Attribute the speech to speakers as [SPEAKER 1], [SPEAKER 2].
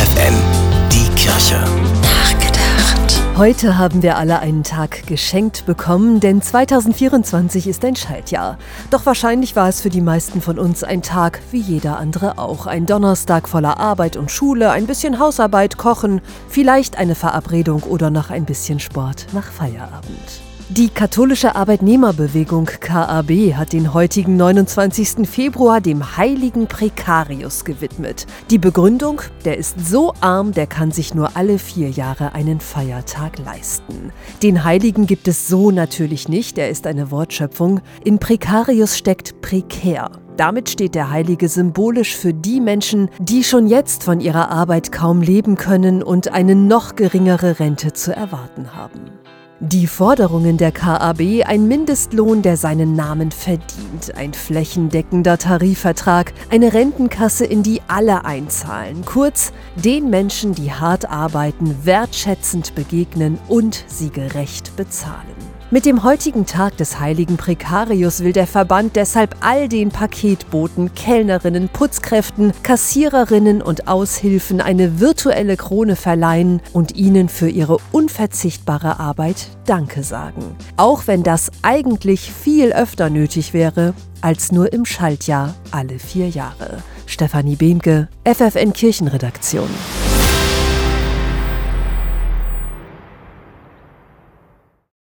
[SPEAKER 1] FFN, die Kirche.
[SPEAKER 2] Nachgedacht.
[SPEAKER 3] Heute haben wir alle einen Tag geschenkt bekommen, denn 2024 ist ein Schaltjahr. Doch wahrscheinlich war es für die meisten von uns ein Tag wie jeder andere auch. Ein Donnerstag voller Arbeit und Schule, ein bisschen Hausarbeit, Kochen, vielleicht eine Verabredung oder noch ein bisschen Sport nach Feierabend. Die katholische Arbeitnehmerbewegung KAB hat den heutigen 29. Februar dem heiligen Prekarius gewidmet. Die Begründung, der ist so arm, der kann sich nur alle vier Jahre einen Feiertag leisten. Den Heiligen gibt es so natürlich nicht, er ist eine Wortschöpfung. In Prekarius steckt prekär. Damit steht der Heilige symbolisch für die Menschen, die schon jetzt von ihrer Arbeit kaum leben können und eine noch geringere Rente zu erwarten haben. Die Forderungen der KAB, ein Mindestlohn, der seinen Namen verdient, ein flächendeckender Tarifvertrag, eine Rentenkasse, in die alle einzahlen, kurz den Menschen, die hart arbeiten, wertschätzend begegnen und sie gerecht bezahlen. Mit dem heutigen Tag des heiligen Prekarius will der Verband deshalb all den Paketboten, Kellnerinnen, Putzkräften, Kassiererinnen und Aushilfen eine virtuelle Krone verleihen und ihnen für ihre unverzichtbare Arbeit Danke sagen. Auch wenn das eigentlich viel öfter nötig wäre als nur im Schaltjahr alle vier Jahre. Stefanie Behnke, FFN Kirchenredaktion.